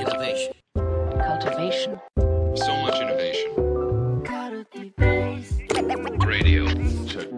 Innovation. cultivation, So much innovation. Radio. Check.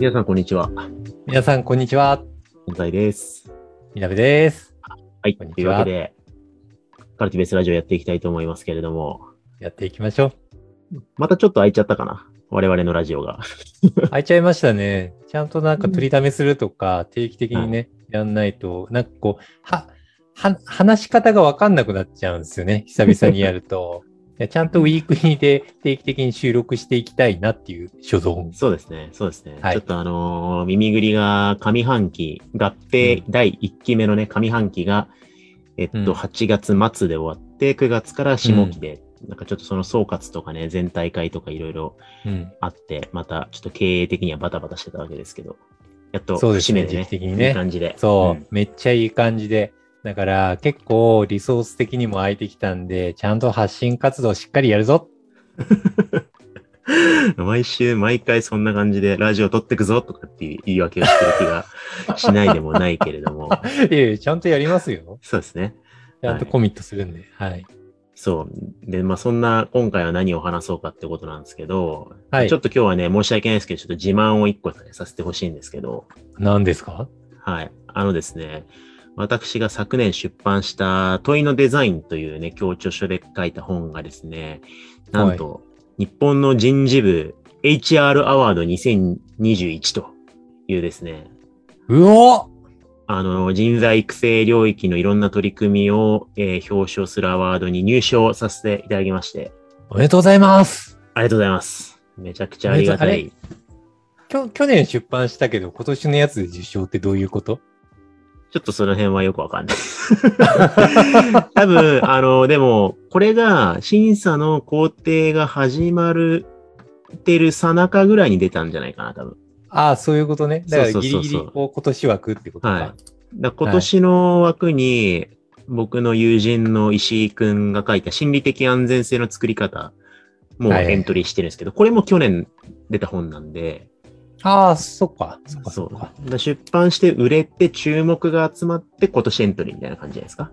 皆さん、こんにちは。皆さん、こんにちは。本在です。みなべです。はい。こんにちはというわけで、カルティベースラジオやっていきたいと思いますけれども、やっていきましょまたちょっと空いちゃったかな？我々のラジオが。う。開いちゃいましたね。ちゃんとなんか取りためするとか、定期的にね、やんないと、なんかこう、は、は、話し方がわかんなくなっちゃうんですよね。久々にやると。ちゃんとウィークリーで定期的に収録していきたいなっていう所存。そうですね。そうですね。はいちょっとあのー耳ぐりが上半期、合併第1期目のね、上半期が、えっと、うん8月末で終わって、9月から下期で、なんかちょっとその総括とかね、全体会とかいろいろうん。あって、またちょっと経営的にはバタバタしてたわけですけど、やっとそうですね時期的にねいい感じで。そう、んめっちゃいい感じで。だから結構リソース的にも空いてきたんで、ちゃんと発信活動しっかりやるぞ。毎週、毎回そんな感じでラジオ撮ってくぞとかっていう言い訳をしてる気が しないでもないけれども、いやいやちゃんとやりますよ。そうですね。ちゃんとコミットするんで。はい。そう。で、まあそんな、今回は何を話そうかってことなんですけど、はい。ちょっと今日はね、申し訳ないですけど、ちょっと自慢を一個させてほしいんですけど、何ですか？はい。あのですね、私が昨年出版した問いのデザインというね、教著書で書いた本がですね、なんと、日本の人事部 HR アワード2021というですね、うおあの、人材育成領域のいろんな取り組みを、えー表彰するアワードに入賞させていただきまして、おめでとうございますありがとうございます。めちゃくちゃありがたあい。きょ去年出版したけど、今年のやつで受賞ってどういうこと？ちょっとその辺はよくわかんない。多分、あの、でも、これが審査の工程が始まるってるさなかぐらいに出たんじゃないかな、多分。ああ、そういうことね。だからギリギリこう今年枠ってことか。はい。だ今年の枠に、僕の友人の石井くんが書いた心理的安全性の作り方もはいエントリーしてるんですけど、これも去年出た本なんで、ああ、そっか。そっか、そそう。だ出版して売れて注目が集まって今年エントリーみたいな感じじゃないですか。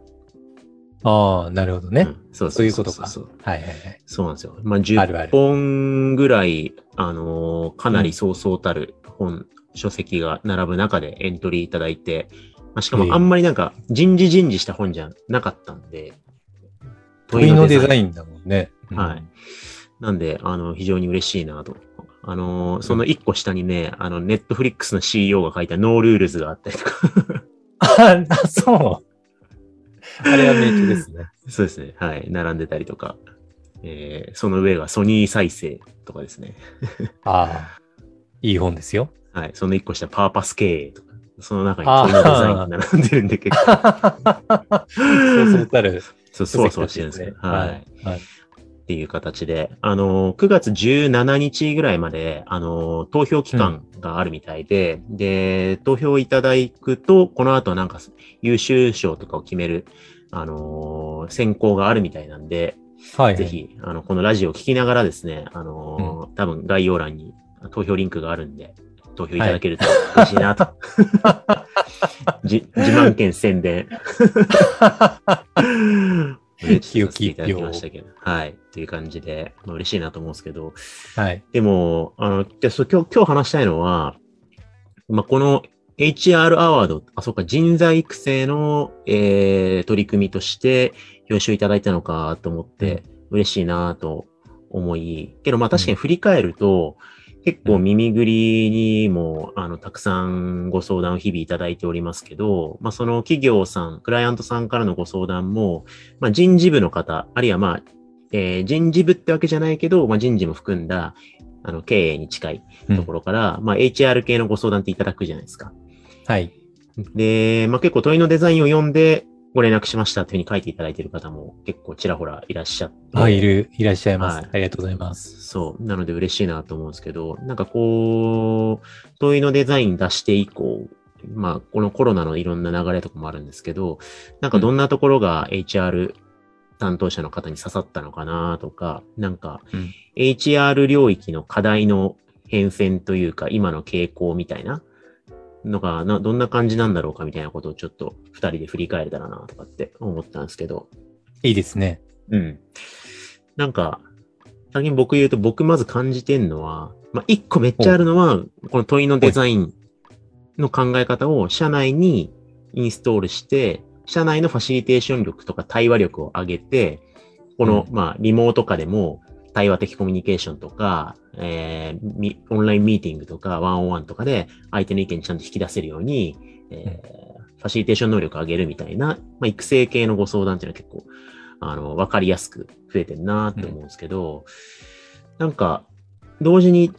ああ、なるほどね。うんそうそういうことかそうはいはいはい。そうなんですよ。まあ、あるあ10る本ぐらい、あのーかなりそうそうたる本、書籍が並ぶ中でエントリーいただいて、まあ、しかええもあんまりなんか人事人事した本じゃなかったんで、問いのデザインだもんね。うんはい。なんで、あの、非常に嬉しいなと。あのーその一個下にね、あの、ネットフリックスの CEO が書いた No Rules があったりとか、あ あ、そう。あれは名著ですね。そうですね。はい。並んでたりとか、えーその上がソニー再生とかですね。ああ、いい本ですよ。はい。その一個下、パーパス経営とか、その中にあー問いのデザインが並んでるんで結構、そうそうたる。そう、そうそうしてるんですけど、はい。はい。はい。っていう形で、あのー、9月17日ぐらいまで、あのー、投票期間があるみたいで、で、投票いただくと、この後なんか優秀賞とかを決める、あのー選考があるみたいなんで、はい。ぜひ、あの、このラジオを聞きながらですね、あのー多分概要欄に投票リンクがあるんで、投票いただけると嬉しいなと。じ自慢権宣伝。ねちょっとさせていただきましたけど。はい。という感じで、まあ、嬉しいなと思うんですけど、はい。でも、あの、じゃあそう今日、今日話したいのは、まあ、この HR アワード、あ、そうか、人材育成の、えー、取り組みとして表彰いただいたのかと思って、嬉しいなと思い、けどまあ確かに振り返ると、結構耳ぐりにも、あの、たくさんご相談を日々いただいておりますけど、まあその企業さん、クライアントさんからのご相談も、まあ人事部の方、あるいはまあ、えー人事部ってわけじゃないけど、まあ人事も含んだ、あの、経営に近いところから、まあ HR 系のご相談っていただくじゃないですか。はい。で、まあ結構問いのデザインを読んでご連絡しましたっていうふうに書いていただいている方も結構ちらほらいらっしゃって。あ、いる、いらっしゃいます。はいありがとうございます。そう。なので嬉しいなと思うんですけど、なんかこう、問いのデザイン出して以降、まあこのコロナのいろんな流れとかもあるんですけど、なんかどんなところが HR 担当者の方に刺さったのかなとか、なんかうん HR 領域の課題の変遷というか、今の傾向みたいなのがな、どんな感じなんだろうかみたいなことをちょっと二人で振り返れたらなとかって思ったんですけど。いいですね。うん。なんか、先に僕言うと僕まず感じてんのは、まあ、一個めっちゃあるのは、この問いのデザインの考え方を社内にインストールして、社内のファシリテーション力とか対話力を上げて、この、うまあ、リモート下でも対話的コミュニケーションとか、えーみオンラインミーティングとか、ワンオンワンとかで相手の意見ちゃんと引き出せるように、えーファシリテーション能力を上げるみたいな、まあ、育成系のご相談っていうのは結構、あの、わかりやすく増えてるなって思うんですけど、なんか、同時に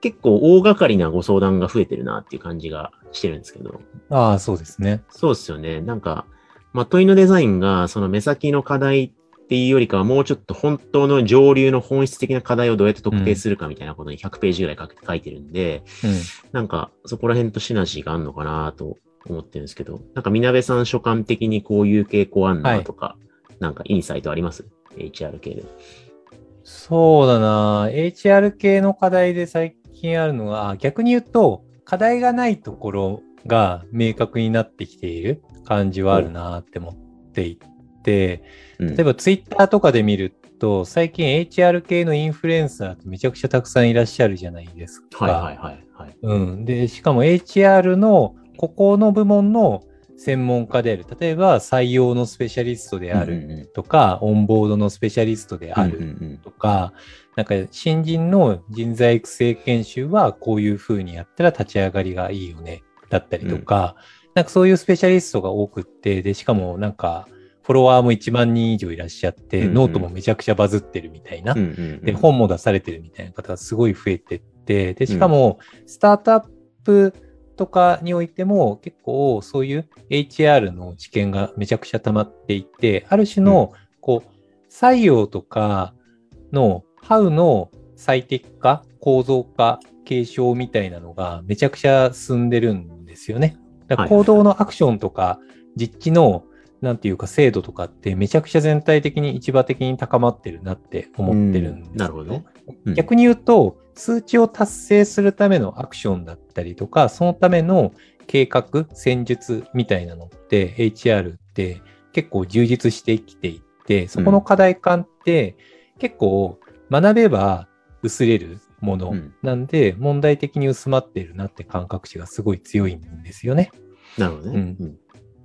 結構大掛かりなご相談が増えてるなっていう感じがしてるんですけど、ああ、そうですね。そうですよね。なんか、まあ、問いのデザインがその目先の課題っていうよりかはもうちょっと本当の上流の本質的な課題をどうやって特定するかみたいなことに100ページぐらい書いてるんで、うん。なんかそこら辺とシナジーがあるのかなと思ってるんですけど、なんかみなべさん所感的にこういう傾向あんなとか、なんかインサイトあります ?HR 系で。そうだな。HR 系の課題で最近あるのは、あ逆に言うと、課題がないところが明確になってきている感じはあるなって思ってい例えばツイッターとかで見ると、最近 HR 系のインフルエンサーってめちゃくちゃたくさんいらっしゃるじゃないですか。はいはいはいはい。うん。で、しかも HR のここの部門の専門家である。例えば採用のスペシャリストであるうんうんとか、オンボードのスペシャリストであるうんうんとか、なんか新人の人材育成研修はこういう風にやったら立ち上がりがいいよね、だったりとか、なんかそういうスペシャリストが多くって、で、しかもなんかフォロワーも1万人以上いらっしゃって、うんうん。ノートもめちゃくちゃバズってるみたいな。うんうんうん。で、本も出されてるみたいな方がすごい増えてって、で、しかも、スタートアップとかにおいても、結構そういう HR の知見がめちゃくちゃ溜まっていて、ある種の、こう、採用とかの、ハウの最適化、構造化、継承みたいなのがめちゃくちゃ進んでるんですよね。だから行動のアクションとか、実地の、なんていうか精度とかってめちゃくちゃ全体的に市場的に高まってるなって思ってるんですよ、うん。なるほどね。うん。逆に言うと、数値を達成するためのアクションだったりとか、そのための計画、戦術みたいなのって、HR って結構充実してきていて、そこの課題感って結構学べば薄れるものうん。なんで、問題的に薄まっているなって感覚値がすごい強いんですよね。なるほどね。うん。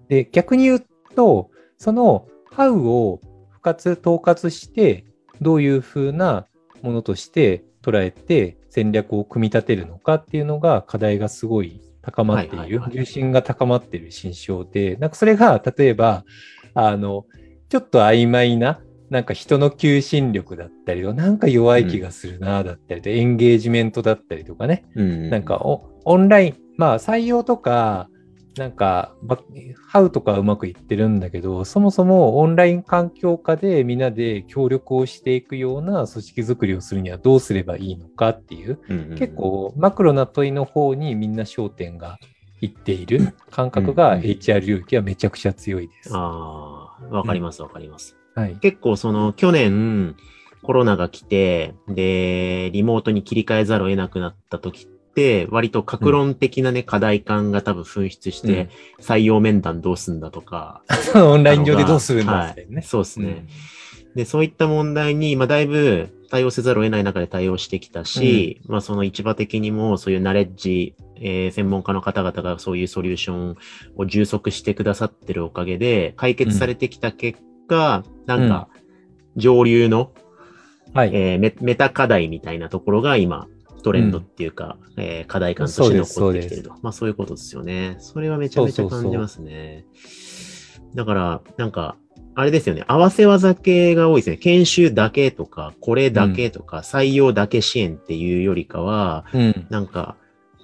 で、逆に言うと、その How を不活、統括して、どういうふうなものとして捉えて戦略を組み立てるのかっていうのが課題がすごい高まっている。重心が高まっている心象で、なんかそれが例えば、あの、ちょっと曖昧な、なんか人の求心力だったりとか、なんか弱い気がするな、だったりとか、エンゲージメントだったりとかね、うんなんかオオンライン、まあ採用とか、なんか、ばハウとかはうまくいってるんだけど、そもそもオンライン環境下でみんなで協力をしていくような組織づくりをするにはどうすればいいのかっていう、うんうん結構マクロな問いの方にみんな焦点がいっている感覚が HR 領域はめちゃくちゃ強いです。ああ、わかりますわかります。はい。結構その去年コロナが来て、で、リモートに切り替えざるを得なくなった時って、割と格論的なね、課題感が多分噴出して、採用面談どうすんだとか。オンライン上でどうするんだはいみたい。そうですね。で、そういった問題に、まあ、だいぶ対応せざるを得ない中で対応してきたし、まあ、その市場的にも、そういうナレッジ、えー専門家の方々がそういうソリューションを充足してくださってるおかげで、解決されてきた結果、なんか、上流の、うんはい。えーメメタ課題みたいなところが今、トレンドっていうか、えー課題感として残ってきてると。まあそういうことですよね。それはめちゃめちゃ感じますね。だから、なんか、あれですよね。合わせ技系が多いですね。研修だけとか、これだけとか、採用だけ支援っていうよりかは、うん。なんか、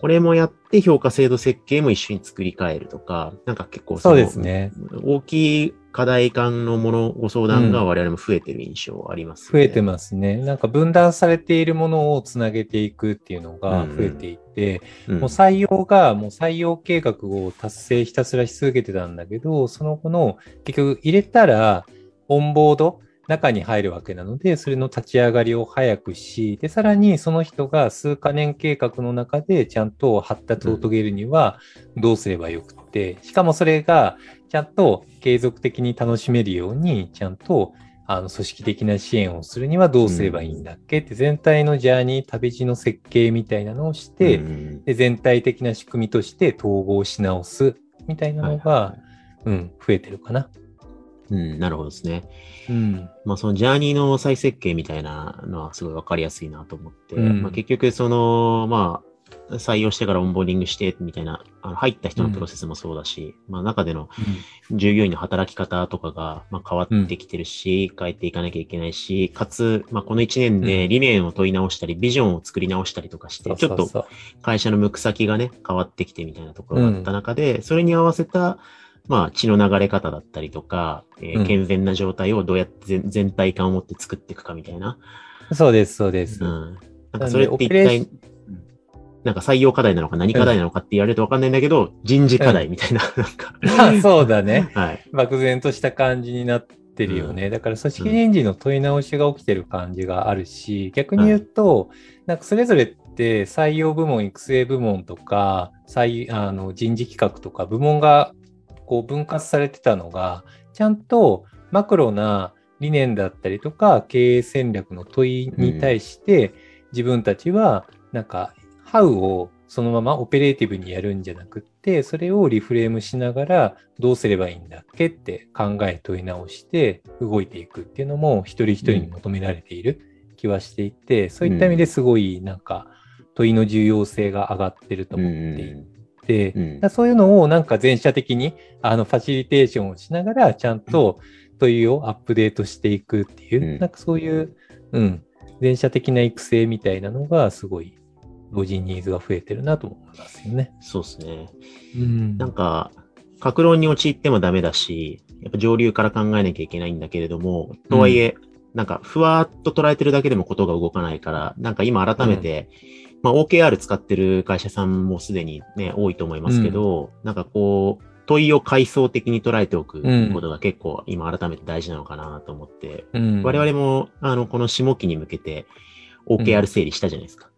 これもやって評価制度設計も一緒に作り変えるとか、なんか結構そうのですね。大きい課題感のもの、ご相談が我々も増えてる印象あります、増えてますね。なんか分断されているものをつなげていくっていうのが増えていって、うんもう採用がもう採用計画を達成ひたすらし続けてたんだけど、その後の結局入れたらオンボード、中に入るわけなので、それの立ち上がりを早くし、で、さらにその人が数カ年計画の中でちゃんと発達を遂げるにはどうすればよくて、しかもそれがちゃんと継続的に楽しめるように、ちゃんとあの組織的な支援をするにはどうすればいいんだっけ？って、全体のジャーニー、旅路の設計みたいなのをして、うん。で全体的な仕組みとして統合し直すみたいなのが、はいはい。うん、増えてるかな。うん、なるほどですね。うん。まあそのジャーニーの再設計みたいなのはすごいわかりやすいなと思って、うん。まあ結局その、まあ、採用してからオンボーディングしてみたいな、あの入った人のプロセスもそうだし、まあ中での従業員の働き方とかが、まあ、変わってきてるし、変えていかなきゃいけないし、かつ、まあ、この1年で理念を問い直したり、ビジョンを作り直したりとかして、ちょっと会社の向く先がね、変わってきてみたいなところがあった中で、それに合わせた、まあ、血の流れ方だったりとか、えーうん健全な状態をどうやって全全体感を持って作っていくかみたいな。そうです、そうです。うん。なんかそれって一体なんか採用課題なのか何課題なのかって言われるとわかんないんだけど、人事課題みたいな、なんか。あそうだね。はい。漠然とした感じになってるよね。だから組織人事の問い直しが起きてる感じがあるし、逆に言うと、なんかそれぞれって採用部門、育成部門とか、採あの人事企画とか部門がこう分割されてたのが、ちゃんとマクロな理念だったりとか、経営戦略の問いに対して、自分たちは、なんか、ハウをそのままオペレーティブにやるんじゃなくって、それをリフレームしながら、どうすればいいんだっけって考え問い直して動いていくっていうのも、一人一人に求められている気はしていて、そういった意味ですごい、なんか、問いの重要性が上がってると思っていて、うん。そういうのをなんか全社的にあのファシリテーションをしながらちゃんと問いをアップデートしていくっていう、うん。なんかそういう、うん、全社的な育成みたいなのがすごい同時にニーズが増えてるなと思いますよね。そうですね。うん。なんか、格論に陥ってもダメだし、やっぱ上流から考えなきゃいけないんだけれども、とはいえ、なんか、ふわーっと捉えてるだけでもことが動かないから、なんか今改めて、まあ OKR 使ってる会社さんもすでにね、多いと思いますけど、なんかこう、問いを階層的に捉えておくことが結構今改めて大事なのかなと思って、うん我々も、あの、この下期に向けて OKR 整理したじゃないですか。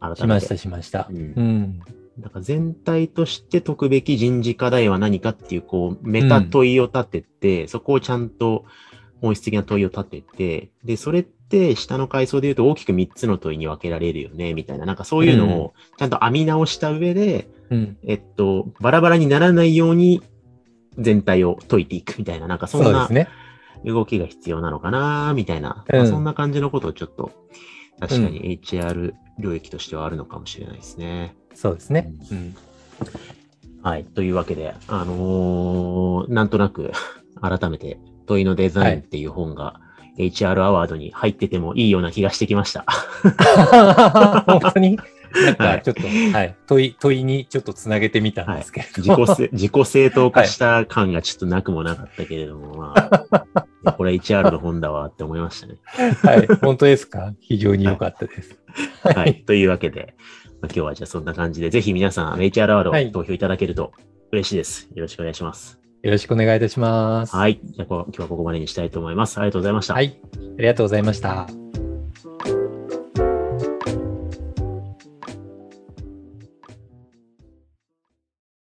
改めて。しました、しました。うんうん。だから全体として解くべき人事課題は何かっていう、こう、メタ問いを立てて、そこをちゃんと本質的な問いを立てて、で、それって下の階層で言うと大きく3つの問いに分けられるよね、みたいな、なんかそういうのをちゃんと編み直した上で、うん。えっと、バラバラにならないように全体を解いていくみたいな、なんかそんな。動きが必要なのかな、みたいな、そんな感じのことをちょっと、確かに HR 領域としてはあるのかもしれないですね。そうですね。うん。はい。というわけで、あのーなんとなく、改めて、問いのデザインっていう本が、HR アワードに入っててもいいような気がしてきました。本当に？なんはいかちょっと、はい、問い、問いにちょっとつなげてみたんですけれど自己せ、自己正当化した感がちょっとなくもなかったけれども、まあ、これ HR の本だわって思いましたね。はい、本当ですか？非常に良かったです。はい。というわけで、まあ今日はじゃあそんな感じで、ぜひ皆さん HR アワードはい投票いただけると嬉しいです。よろしくお願いします。よろしくお願いいたします。はい。じゃあ今日はここまでにしたいと思います。ありがとうございました。はい。ありがとうございました。